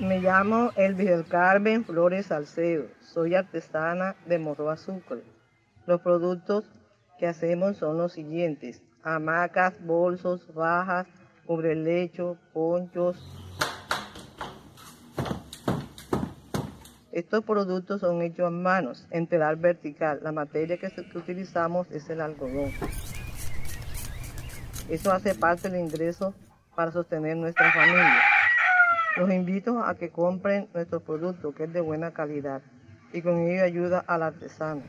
Me llamo Elvis del Carmen Flores Salcedo. Soy artesana de Morro Azúcar. Los productos que hacemos son los siguientes. Hamacas, bolsos, bajas, cubrelecho, ponchos. Estos productos son hechos a manos, en telar vertical. La materia que utilizamos es el algodón. Eso hace parte del ingreso para sostener nuestra familia. Los invito a que compren nuestro producto que es de buena calidad y con ello ayuda al artesano.